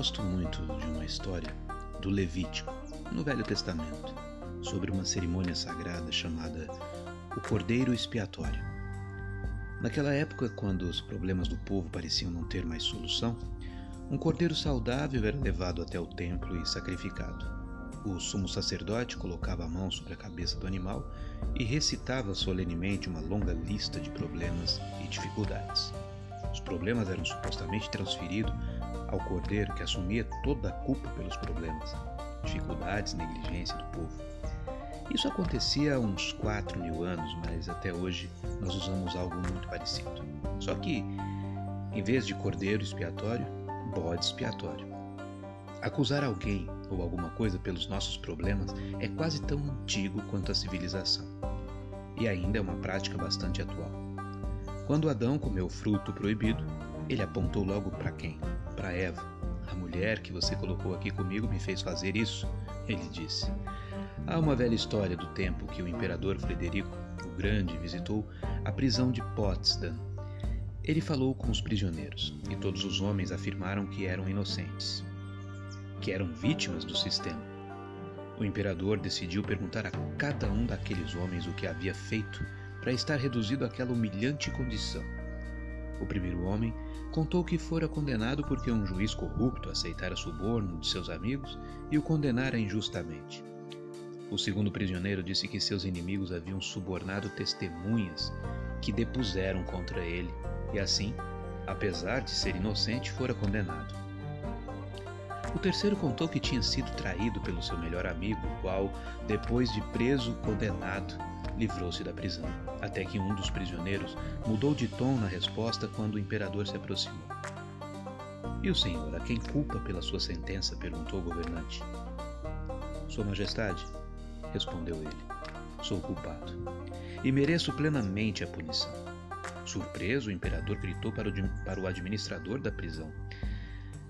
gosto muito de uma história do Levítico, no Velho Testamento, sobre uma cerimônia sagrada chamada o Cordeiro Expiatório. Naquela época, quando os problemas do povo pareciam não ter mais solução, um cordeiro saudável era levado até o templo e sacrificado. O sumo sacerdote colocava a mão sobre a cabeça do animal e recitava solenemente uma longa lista de problemas e dificuldades. Os problemas eram supostamente transferidos ao cordeiro que assumia toda a culpa pelos problemas, dificuldades, negligência do povo. Isso acontecia há uns 4 mil anos, mas até hoje nós usamos algo muito parecido. Só que, em vez de cordeiro expiatório, bode expiatório. Acusar alguém ou alguma coisa pelos nossos problemas é quase tão antigo quanto a civilização. E ainda é uma prática bastante atual. Quando Adão comeu o fruto proibido, ele apontou logo para quem? Para Eva. A mulher que você colocou aqui comigo me fez fazer isso, ele disse. Há uma velha história do tempo que o imperador Frederico o Grande visitou a prisão de Potsdam. Ele falou com os prisioneiros e todos os homens afirmaram que eram inocentes, que eram vítimas do sistema. O imperador decidiu perguntar a cada um daqueles homens o que havia feito para estar reduzido àquela humilhante condição. O primeiro homem contou que fora condenado porque um juiz corrupto aceitara suborno de seus amigos e o condenara injustamente. O segundo prisioneiro disse que seus inimigos haviam subornado testemunhas que depuseram contra ele, e assim, apesar de ser inocente, fora condenado. O terceiro contou que tinha sido traído pelo seu melhor amigo, o qual, depois de preso condenado, livrou-se da prisão, até que um dos prisioneiros mudou de tom na resposta quando o imperador se aproximou. E o senhor, a quem culpa pela sua sentença? perguntou o governante. Sua Majestade, respondeu ele, sou culpado e mereço plenamente a punição. Surpreso, o imperador gritou para o, para o administrador da prisão: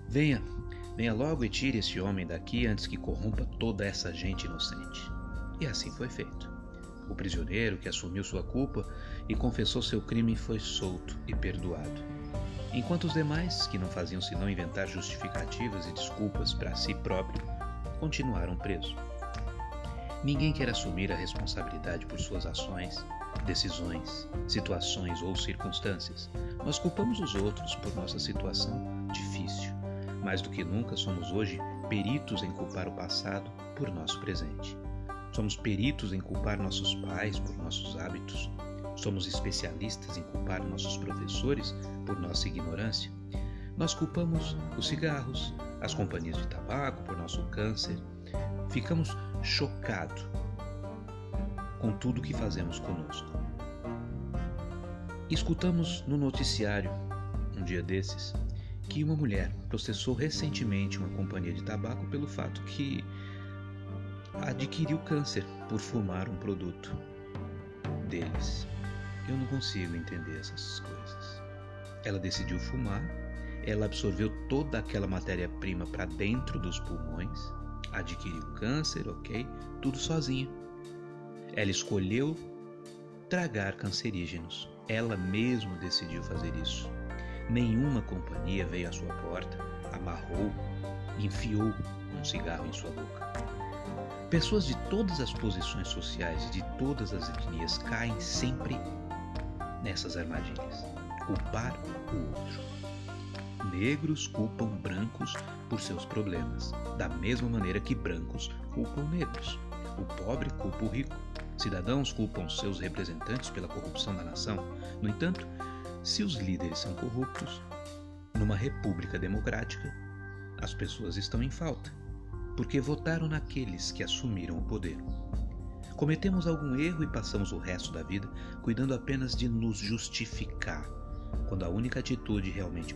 Venha, venha logo e tire esse homem daqui antes que corrompa toda essa gente inocente. E assim foi feito. O prisioneiro que assumiu sua culpa e confessou seu crime foi solto e perdoado. Enquanto os demais, que não faziam senão inventar justificativas e desculpas para si próprio, continuaram presos. Ninguém quer assumir a responsabilidade por suas ações, decisões, situações ou circunstâncias. Nós culpamos os outros por nossa situação. Mais do que nunca, somos hoje peritos em culpar o passado por nosso presente. Somos peritos em culpar nossos pais por nossos hábitos. Somos especialistas em culpar nossos professores por nossa ignorância. Nós culpamos os cigarros, as companhias de tabaco por nosso câncer. Ficamos chocados com tudo que fazemos conosco. Escutamos no noticiário, um dia desses, que uma mulher processou recentemente uma companhia de tabaco pelo fato que adquiriu câncer por fumar um produto deles. Eu não consigo entender essas coisas. Ela decidiu fumar, ela absorveu toda aquela matéria-prima para dentro dos pulmões, adquiriu câncer, ok? Tudo sozinha. Ela escolheu tragar cancerígenos. Ela mesma decidiu fazer isso. Nenhuma companhia veio à sua porta, amarrou, enfiou um cigarro em sua boca. Pessoas de todas as posições sociais e de todas as etnias caem sempre nessas armadilhas. Culpar o outro. Negros culpam brancos por seus problemas, da mesma maneira que brancos culpam negros. O pobre culpa o rico. Cidadãos culpam seus representantes pela corrupção da nação. No entanto, se os líderes são corruptos, numa república democrática, as pessoas estão em falta porque votaram naqueles que assumiram o poder. Cometemos algum erro e passamos o resto da vida cuidando apenas de nos justificar, quando a única atitude realmente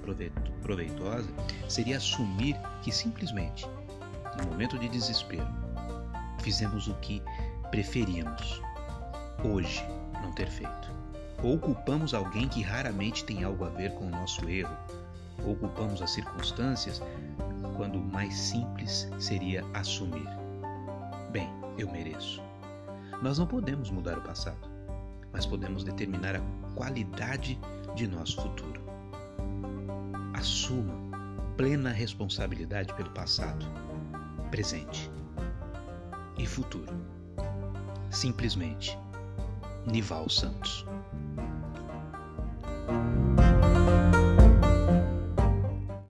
proveitosa seria assumir que simplesmente, no momento de desespero, fizemos o que preferíamos hoje não ter feito. Ou culpamos alguém que raramente tem algo a ver com o nosso erro, ou culpamos as circunstâncias quando o mais simples seria assumir: bem, eu mereço. Nós não podemos mudar o passado, mas podemos determinar a qualidade de nosso futuro. Assuma plena responsabilidade pelo passado, presente e futuro. Simplesmente, Nival Santos.